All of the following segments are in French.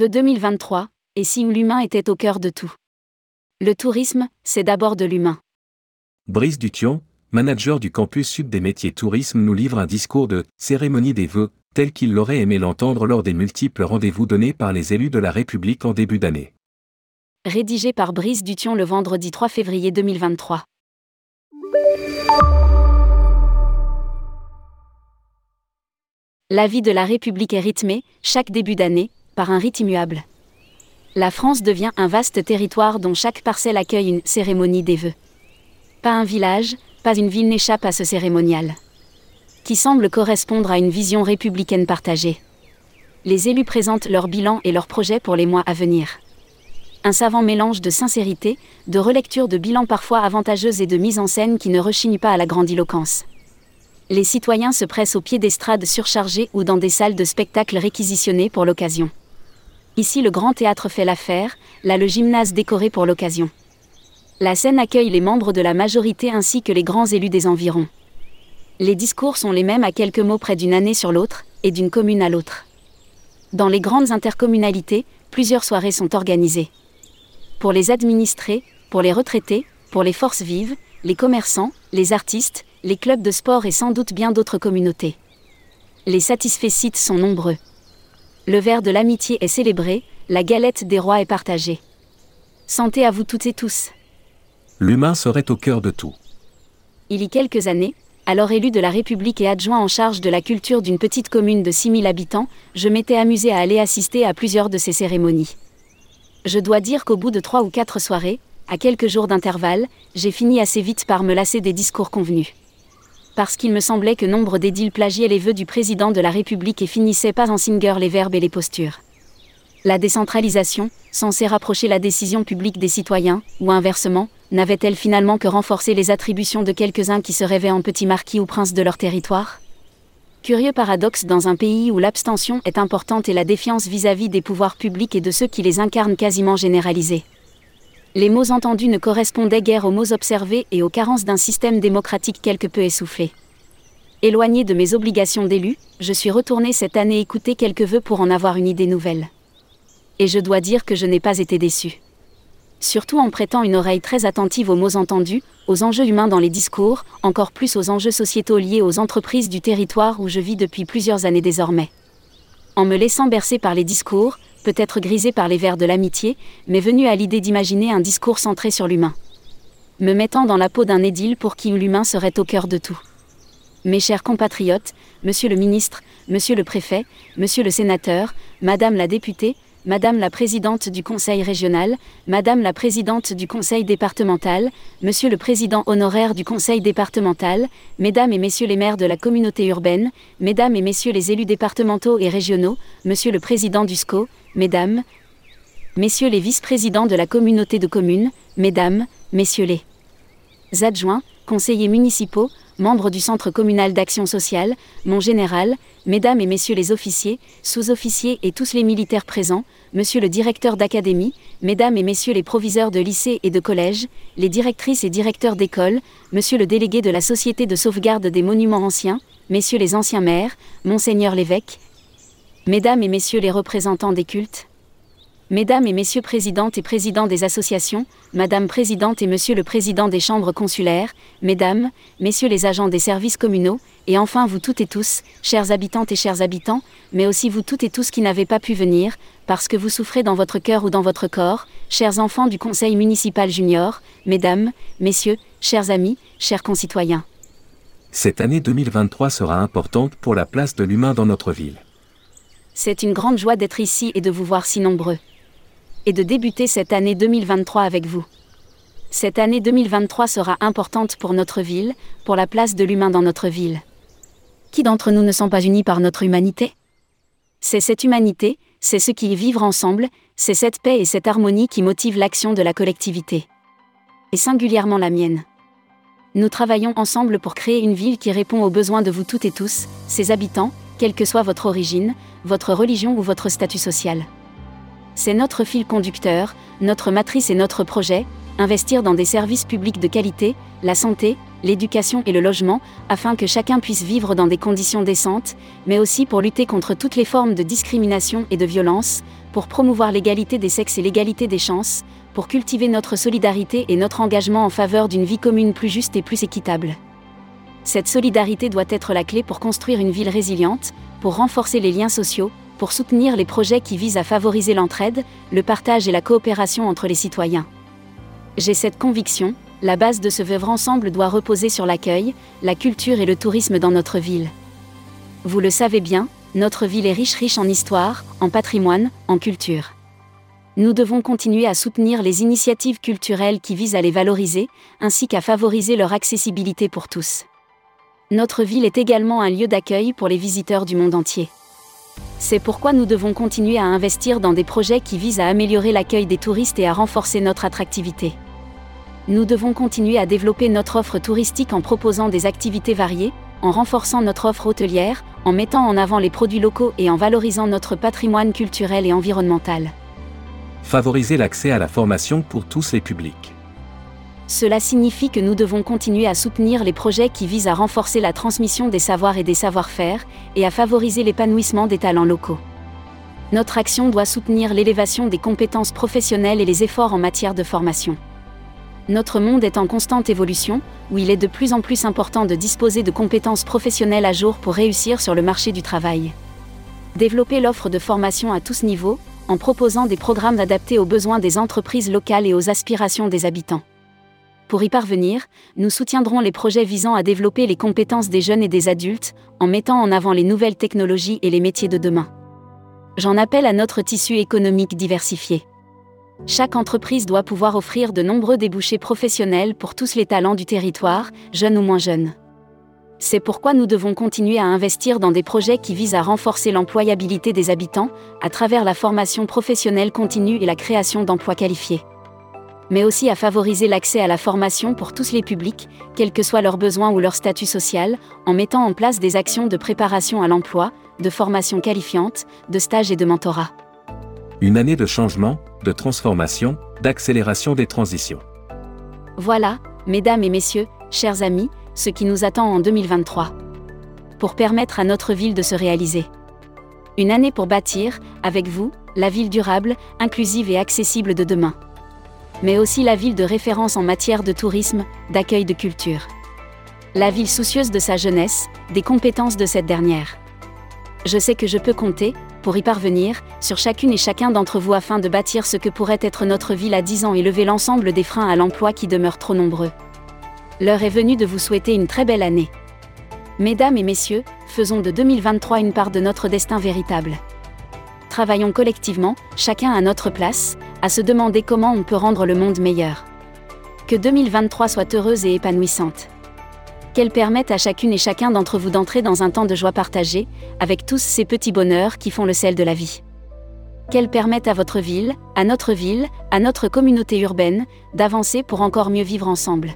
Vœux 2023, et si l'humain était au cœur de tout Le tourisme, c'est d'abord de l'humain. Brice Dution, manager du campus sud des métiers tourisme, nous livre un discours de cérémonie des vœux, tel qu'il l'aurait aimé l'entendre lors des multiples rendez-vous donnés par les élus de la République en début d'année. Rédigé par Brice Dution le vendredi 3 février 2023. La vie de la République est rythmée, chaque début d'année, par un rite immuable. La France devient un vaste territoire dont chaque parcelle accueille une cérémonie des vœux. Pas un village, pas une ville n'échappe à ce cérémonial. Qui semble correspondre à une vision républicaine partagée. Les élus présentent leur bilan et leurs projets pour les mois à venir. Un savant mélange de sincérité, de relecture de bilans parfois avantageuses et de mise en scène qui ne rechigne pas à la grandiloquence les citoyens se pressent au pied d'estrades surchargées ou dans des salles de spectacle réquisitionnées pour l'occasion. Ici, le grand théâtre fait l'affaire, là, le gymnase décoré pour l'occasion. La scène accueille les membres de la majorité ainsi que les grands élus des environs. Les discours sont les mêmes à quelques mots près d'une année sur l'autre, et d'une commune à l'autre. Dans les grandes intercommunalités, plusieurs soirées sont organisées. Pour les administrés, pour les retraités, pour les forces vives, les commerçants, les artistes, les clubs de sport et sans doute bien d'autres communautés. Les satisfaits sites sont nombreux. Le verre de l'amitié est célébré, la galette des rois est partagée. Santé à vous toutes et tous. L'humain serait au cœur de tout. Il y a quelques années, alors élu de la République et adjoint en charge de la culture d'une petite commune de 6000 habitants, je m'étais amusé à aller assister à plusieurs de ces cérémonies. Je dois dire qu'au bout de trois ou quatre soirées, à quelques jours d'intervalle, j'ai fini assez vite par me lasser des discours convenus parce qu'il me semblait que nombre d'édiles plagiaient les vœux du président de la République et finissaient pas en singer les verbes et les postures. La décentralisation, censée rapprocher la décision publique des citoyens, ou inversement, n'avait-elle finalement que renforcé les attributions de quelques-uns qui se rêvaient en petits marquis ou princes de leur territoire? Curieux paradoxe dans un pays où l'abstention est importante et la défiance vis-à-vis -vis des pouvoirs publics et de ceux qui les incarnent quasiment généralisée. Les mots entendus ne correspondaient guère aux mots observés et aux carences d'un système démocratique quelque peu essoufflé. Éloigné de mes obligations d'élu, je suis retourné cette année écouter quelques vœux pour en avoir une idée nouvelle. Et je dois dire que je n'ai pas été déçu. Surtout en prêtant une oreille très attentive aux mots entendus, aux enjeux humains dans les discours, encore plus aux enjeux sociétaux liés aux entreprises du territoire où je vis depuis plusieurs années désormais. En me laissant bercer par les discours, peut-être grisé par les vers de l'amitié, mais venu à l'idée d'imaginer un discours centré sur l'humain. Me mettant dans la peau d'un édile pour qui l'humain serait au cœur de tout. Mes chers compatriotes, monsieur le ministre, monsieur le préfet, monsieur le sénateur, madame la députée, Madame la présidente du Conseil régional, Madame la présidente du Conseil départemental, Monsieur le président honoraire du Conseil départemental, Mesdames et Messieurs les maires de la communauté urbaine, Mesdames et Messieurs les élus départementaux et régionaux, Monsieur le président du SCO, Mesdames, Messieurs les vice-présidents de la communauté de communes, Mesdames, Messieurs les adjoints, conseillers municipaux, membres du Centre communal d'action sociale, mon général, mesdames et messieurs les officiers, sous-officiers et tous les militaires présents, monsieur le directeur d'académie, mesdames et messieurs les proviseurs de lycée et de collège, les directrices et directeurs d'école, monsieur le délégué de la Société de sauvegarde des monuments anciens, messieurs les anciens maires, monseigneur l'évêque, mesdames et messieurs les représentants des cultes, Mesdames et Messieurs présidentes et présidents des associations, Madame présidente et Monsieur le président des chambres consulaires, Mesdames, Messieurs les agents des services communaux, et enfin vous toutes et tous, chers habitantes et chers habitants, mais aussi vous toutes et tous qui n'avez pas pu venir, parce que vous souffrez dans votre cœur ou dans votre corps, chers enfants du Conseil municipal junior, Mesdames, Messieurs, chers amis, chers concitoyens. Cette année 2023 sera importante pour la place de l'humain dans notre ville. C'est une grande joie d'être ici et de vous voir si nombreux et de débuter cette année 2023 avec vous. Cette année 2023 sera importante pour notre ville, pour la place de l'humain dans notre ville. Qui d'entre nous ne sont pas unis par notre humanité? C'est cette humanité, c'est ce qui est vivre ensemble, c'est cette paix et cette harmonie qui motivent l'action de la collectivité. Et singulièrement la mienne. Nous travaillons ensemble pour créer une ville qui répond aux besoins de vous toutes et tous, ses habitants, quelle que soit votre origine, votre religion ou votre statut social. C'est notre fil conducteur, notre matrice et notre projet, investir dans des services publics de qualité, la santé, l'éducation et le logement, afin que chacun puisse vivre dans des conditions décentes, mais aussi pour lutter contre toutes les formes de discrimination et de violence, pour promouvoir l'égalité des sexes et l'égalité des chances, pour cultiver notre solidarité et notre engagement en faveur d'une vie commune plus juste et plus équitable. Cette solidarité doit être la clé pour construire une ville résiliente, pour renforcer les liens sociaux, pour soutenir les projets qui visent à favoriser l'entraide, le partage et la coopération entre les citoyens. J'ai cette conviction, la base de ce vivre ensemble doit reposer sur l'accueil, la culture et le tourisme dans notre ville. Vous le savez bien, notre ville est riche riche en histoire, en patrimoine, en culture. Nous devons continuer à soutenir les initiatives culturelles qui visent à les valoriser, ainsi qu'à favoriser leur accessibilité pour tous. Notre ville est également un lieu d'accueil pour les visiteurs du monde entier. C'est pourquoi nous devons continuer à investir dans des projets qui visent à améliorer l'accueil des touristes et à renforcer notre attractivité. Nous devons continuer à développer notre offre touristique en proposant des activités variées, en renforçant notre offre hôtelière, en mettant en avant les produits locaux et en valorisant notre patrimoine culturel et environnemental. Favoriser l'accès à la formation pour tous les publics. Cela signifie que nous devons continuer à soutenir les projets qui visent à renforcer la transmission des savoirs et des savoir-faire, et à favoriser l'épanouissement des talents locaux. Notre action doit soutenir l'élévation des compétences professionnelles et les efforts en matière de formation. Notre monde est en constante évolution, où il est de plus en plus important de disposer de compétences professionnelles à jour pour réussir sur le marché du travail. Développer l'offre de formation à tous niveaux, en proposant des programmes adaptés aux besoins des entreprises locales et aux aspirations des habitants. Pour y parvenir, nous soutiendrons les projets visant à développer les compétences des jeunes et des adultes, en mettant en avant les nouvelles technologies et les métiers de demain. J'en appelle à notre tissu économique diversifié. Chaque entreprise doit pouvoir offrir de nombreux débouchés professionnels pour tous les talents du territoire, jeunes ou moins jeunes. C'est pourquoi nous devons continuer à investir dans des projets qui visent à renforcer l'employabilité des habitants, à travers la formation professionnelle continue et la création d'emplois qualifiés mais aussi à favoriser l'accès à la formation pour tous les publics, quels que soient leurs besoins ou leur statut social, en mettant en place des actions de préparation à l'emploi, de formation qualifiante, de stage et de mentorat. Une année de changement, de transformation, d'accélération des transitions. Voilà, mesdames et messieurs, chers amis, ce qui nous attend en 2023. Pour permettre à notre ville de se réaliser. Une année pour bâtir, avec vous, la ville durable, inclusive et accessible de demain mais aussi la ville de référence en matière de tourisme, d'accueil de culture. La ville soucieuse de sa jeunesse, des compétences de cette dernière. Je sais que je peux compter, pour y parvenir, sur chacune et chacun d'entre vous afin de bâtir ce que pourrait être notre ville à 10 ans et lever l'ensemble des freins à l'emploi qui demeurent trop nombreux. L'heure est venue de vous souhaiter une très belle année. Mesdames et messieurs, faisons de 2023 une part de notre destin véritable. Travaillons collectivement, chacun à notre place, à se demander comment on peut rendre le monde meilleur. Que 2023 soit heureuse et épanouissante. Qu'elle permette à chacune et chacun d'entre vous d'entrer dans un temps de joie partagée, avec tous ces petits bonheurs qui font le sel de la vie. Qu'elle permette à votre ville, à notre ville, à notre communauté urbaine, d'avancer pour encore mieux vivre ensemble.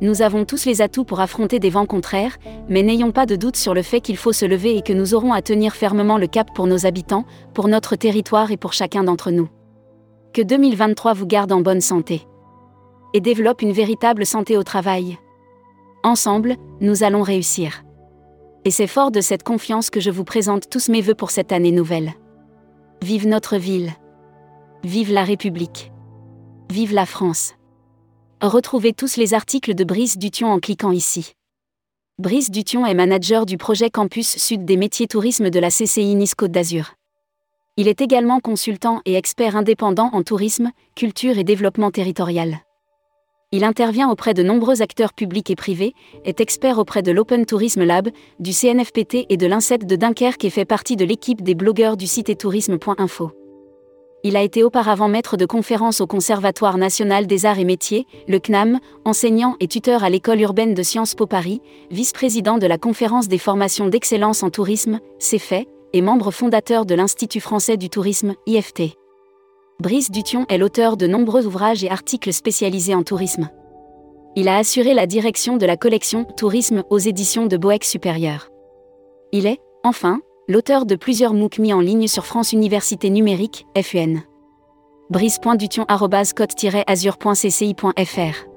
Nous avons tous les atouts pour affronter des vents contraires, mais n'ayons pas de doute sur le fait qu'il faut se lever et que nous aurons à tenir fermement le cap pour nos habitants, pour notre territoire et pour chacun d'entre nous. Que 2023 vous garde en bonne santé. Et développe une véritable santé au travail. Ensemble, nous allons réussir. Et c'est fort de cette confiance que je vous présente tous mes voeux pour cette année nouvelle. Vive notre ville. Vive la République. Vive la France. Retrouvez tous les articles de Brice Dution en cliquant ici. Brice Dution est manager du projet Campus Sud des métiers tourisme de la CCI Nice Côte d'Azur. Il est également consultant et expert indépendant en tourisme, culture et développement territorial. Il intervient auprès de nombreux acteurs publics et privés, est expert auprès de l'Open Tourism Lab, du CNFPT et de l'INSET de Dunkerque et fait partie de l'équipe des blogueurs du site tourisme.info. Il a été auparavant maître de conférences au Conservatoire national des arts et métiers, le CNAM, enseignant et tuteur à l'école urbaine de Sciences Po Paris, vice-président de la conférence des formations d'excellence en tourisme, CEFET, et membre fondateur de l'Institut français du tourisme, IFT. Brice Dution est l'auteur de nombreux ouvrages et articles spécialisés en tourisme. Il a assuré la direction de la collection Tourisme aux éditions de Boeck Supérieur. Il est, enfin, l'auteur de plusieurs MOOC mis en ligne sur France Université Numérique, FUN. brice.dution-azur.cci.fr